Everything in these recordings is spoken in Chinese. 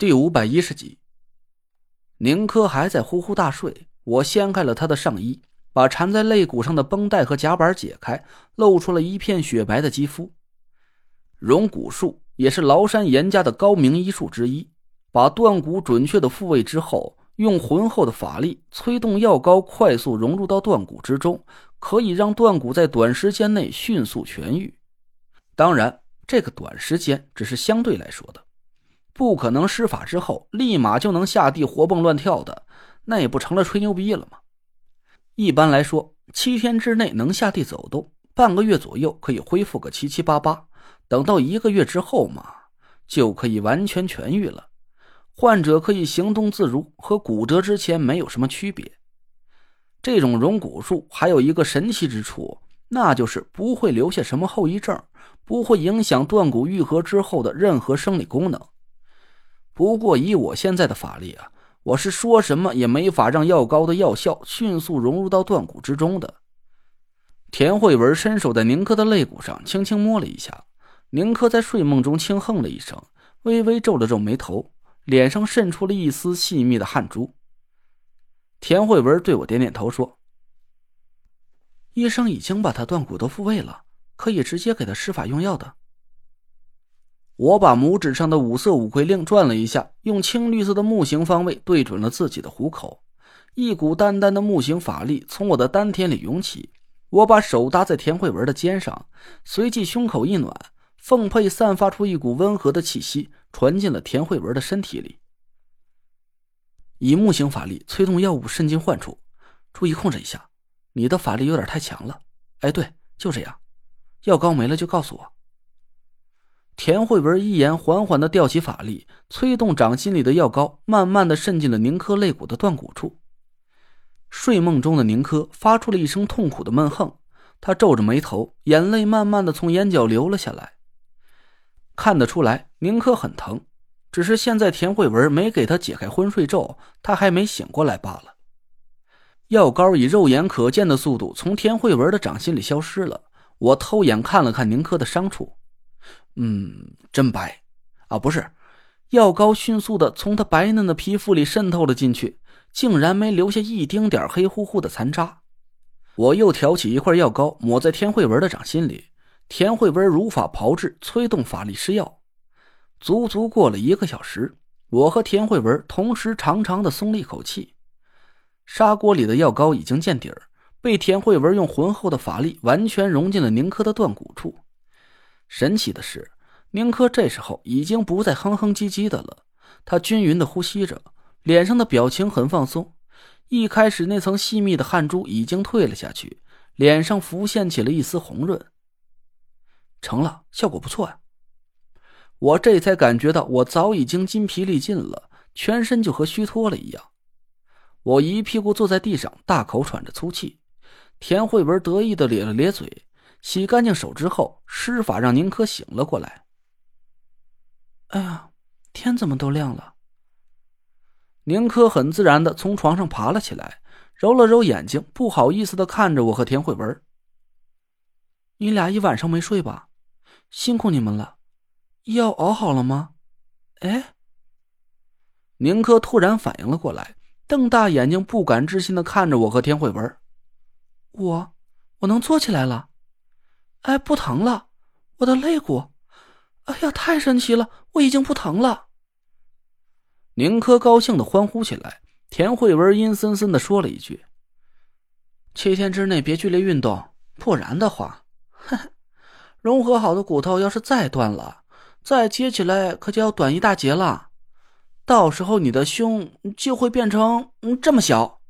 第五百一十集，宁珂还在呼呼大睡。我掀开了他的上衣，把缠在肋骨上的绷带和夹板解开，露出了一片雪白的肌肤。融骨术也是崂山严家的高明医术之一。把断骨准确的复位之后，用浑厚的法力催动药膏，快速融入到断骨之中，可以让断骨在短时间内迅速痊愈。当然，这个短时间只是相对来说的。不可能施法之后立马就能下地活蹦乱跳的，那也不成了吹牛逼了吗？一般来说，七天之内能下地走动，半个月左右可以恢复个七七八八，等到一个月之后嘛，就可以完全痊愈了。患者可以行动自如，和骨折之前没有什么区别。这种溶骨术还有一个神奇之处，那就是不会留下什么后遗症，不会影响断骨愈合之后的任何生理功能。不过，以我现在的法力啊，我是说什么也没法让药膏的药效迅速融入到断骨之中的。田慧文伸手在宁珂的肋骨上轻轻摸了一下，宁珂在睡梦中轻哼了一声，微微皱了皱眉头，脸上渗出了一丝细密的汗珠。田慧文对我点点头说：“医生已经把他断骨都复位了，可以直接给他施法用药的。”我把拇指上的五色五魁令转了一下，用青绿色的木形方位对准了自己的虎口，一股淡淡的木形法力从我的丹田里涌起。我把手搭在田慧文的肩上，随即胸口一暖，凤佩散发出一股温和的气息，传进了田慧文的身体里。以木形法力催动药物渗进患处，注意控制一下。你的法力有点太强了。哎，对，就这样。药膏没了就告诉我。田慧文一言，缓缓的调起法力，催动掌心里的药膏，慢慢的渗进了宁珂肋骨的断骨处。睡梦中的宁珂发出了一声痛苦的闷哼，他皱着眉头，眼泪慢慢的从眼角流了下来。看得出来，宁珂很疼，只是现在田慧文没给他解开昏睡咒，他还没醒过来罢了。药膏以肉眼可见的速度从田慧文的掌心里消失了。我偷眼看了看宁珂的伤处。嗯，真白，啊，不是，药膏迅速的从他白嫩的皮肤里渗透了进去，竟然没留下一丁点黑乎乎的残渣。我又挑起一块药膏抹在田慧文的掌心里，田慧文如法炮制，催动法力施药。足足过了一个小时，我和田慧文同时长长的松了一口气。砂锅里的药膏已经见底儿，被田慧文用浑厚的法力完全融进了宁珂的断骨处。神奇的是，宁珂这时候已经不再哼哼唧唧的了，他均匀的呼吸着，脸上的表情很放松。一开始那层细密的汗珠已经退了下去，脸上浮现起了一丝红润。成了，效果不错呀！我这才感觉到，我早已经筋疲力尽了，全身就和虚脱了一样。我一屁股坐在地上，大口喘着粗气。田慧文得意的咧了咧嘴。洗干净手之后，施法让宁珂醒了过来。哎呀，天怎么都亮了？宁珂很自然的从床上爬了起来，揉了揉眼睛，不好意思的看着我和田慧文。你俩一晚上没睡吧？辛苦你们了。药熬好了吗？哎。宁珂突然反应了过来，瞪大眼睛，不敢置信的看着我和田慧文。我，我能坐起来了。哎，不疼了，我的肋骨！哎呀，太神奇了，我已经不疼了。宁珂高兴的欢呼起来。田慧文阴森森的说了一句：“七天之内别剧烈运动，不然的话，融合好的骨头要是再断了，再接起来可就要短一大截了。到时候你的胸就会变成这么小。”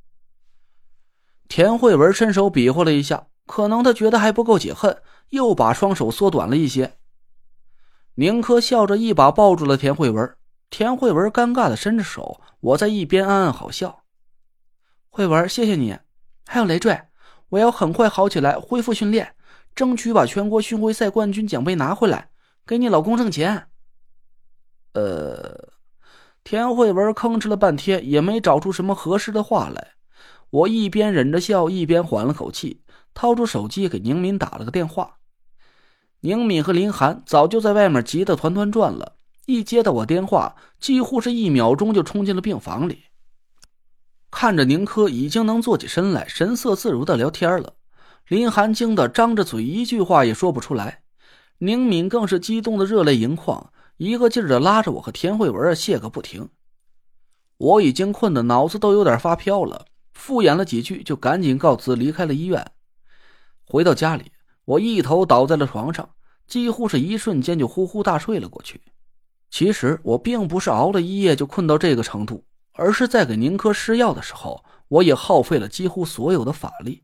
田慧文伸手比划了一下，可能他觉得还不够解恨。又把双手缩短了一些。宁珂笑着一把抱住了田慧文，田慧文尴尬的伸着手，我在一边暗暗好笑。慧文，谢谢你，还有累赘，我要很快好起来，恢复训练，争取把全国巡回赛冠军奖杯拿回来，给你老公挣钱。呃，田慧文吭哧了半天，也没找出什么合适的话来。我一边忍着笑，一边缓了口气，掏出手机给宁敏打了个电话。宁敏和林寒早就在外面急得团团转了，一接到我电话，几乎是一秒钟就冲进了病房里。看着宁珂已经能坐起身来，神色自如的聊天了，林寒惊得张着嘴，一句话也说不出来。宁敏更是激动的热泪盈眶，一个劲儿的拉着我和田慧文谢个不停。我已经困得脑子都有点发飘了，敷衍了几句，就赶紧告辞离开了医院。回到家里，我一头倒在了床上，几乎是一瞬间就呼呼大睡了过去。其实我并不是熬了一夜就困到这个程度。而是在给宁珂施药的时候，我也耗费了几乎所有的法力。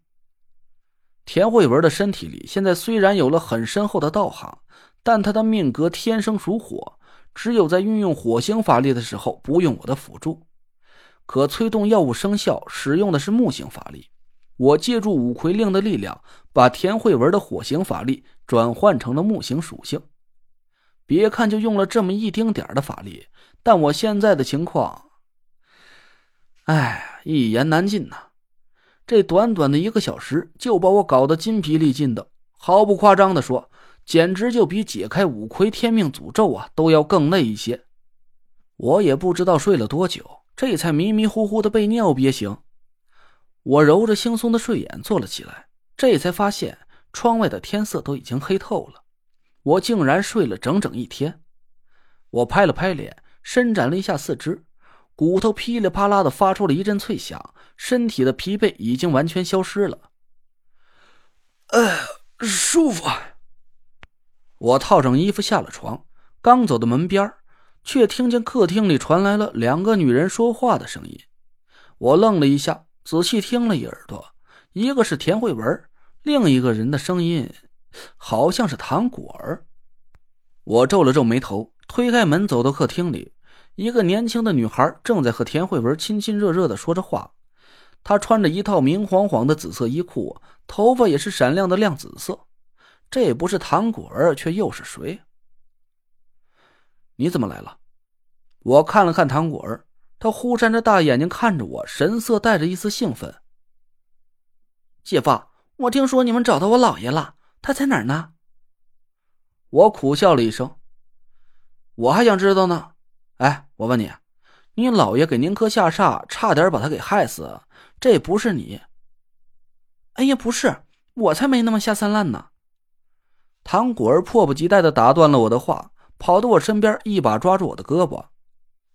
田慧文的身体里现在虽然有了很深厚的道行，但他的命格天生属火，只有在运用火星法力的时候不用我的辅助。可催动药物生效使用的是木星法力，我借助五魁令的力量，把田慧文的火行法力转换成了木星属性。别看就用了这么一丁点的法力，但我现在的情况。哎，一言难尽呐！这短短的一个小时就把我搞得筋疲力尽的，毫不夸张的说，简直就比解开五魁天命诅咒啊都要更累一些。我也不知道睡了多久，这才迷迷糊糊的被尿憋醒。我揉着惺忪的睡眼坐了起来，这才发现窗外的天色都已经黑透了。我竟然睡了整整一天。我拍了拍脸，伸展了一下四肢。骨头噼里啪啦的发出了一阵脆响，身体的疲惫已经完全消失了。哎，舒服。我套上衣服下了床，刚走到门边却听见客厅里传来了两个女人说话的声音。我愣了一下，仔细听了一耳朵，一个是田慧文，另一个人的声音好像是唐果儿。我皱了皱眉头，推开门走到客厅里。一个年轻的女孩正在和田慧文亲亲热热的说着话，她穿着一套明晃晃的紫色衣裤，头发也是闪亮的亮紫色。这不是唐果儿，却又是谁？你怎么来了？我看了看唐果儿，他忽闪着大眼睛看着我，神色带着一丝兴奋。姐夫，我听说你们找到我姥爷了，他在哪儿呢？我苦笑了一声，我还想知道呢。哎，我问你，你姥爷给宁珂下煞，差点把他给害死，这不是你？哎呀，不是，我才没那么下三滥呢！唐果儿迫不及待的打断了我的话，跑到我身边，一把抓住我的胳膊：“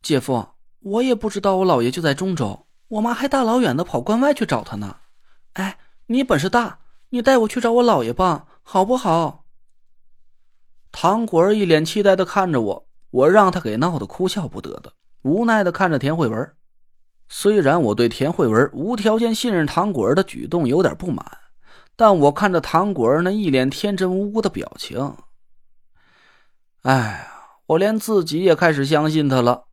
姐夫，我也不知道我姥爷就在中州，我妈还大老远的跑关外去找他呢。哎，你本事大，你带我去找我姥爷吧，好不好？”唐果儿一脸期待的看着我。我让他给闹得哭笑不得的，无奈的看着田慧文。虽然我对田慧文无条件信任唐果儿的举动有点不满，但我看着唐果儿那一脸天真无辜的表情，哎呀，我连自己也开始相信他了。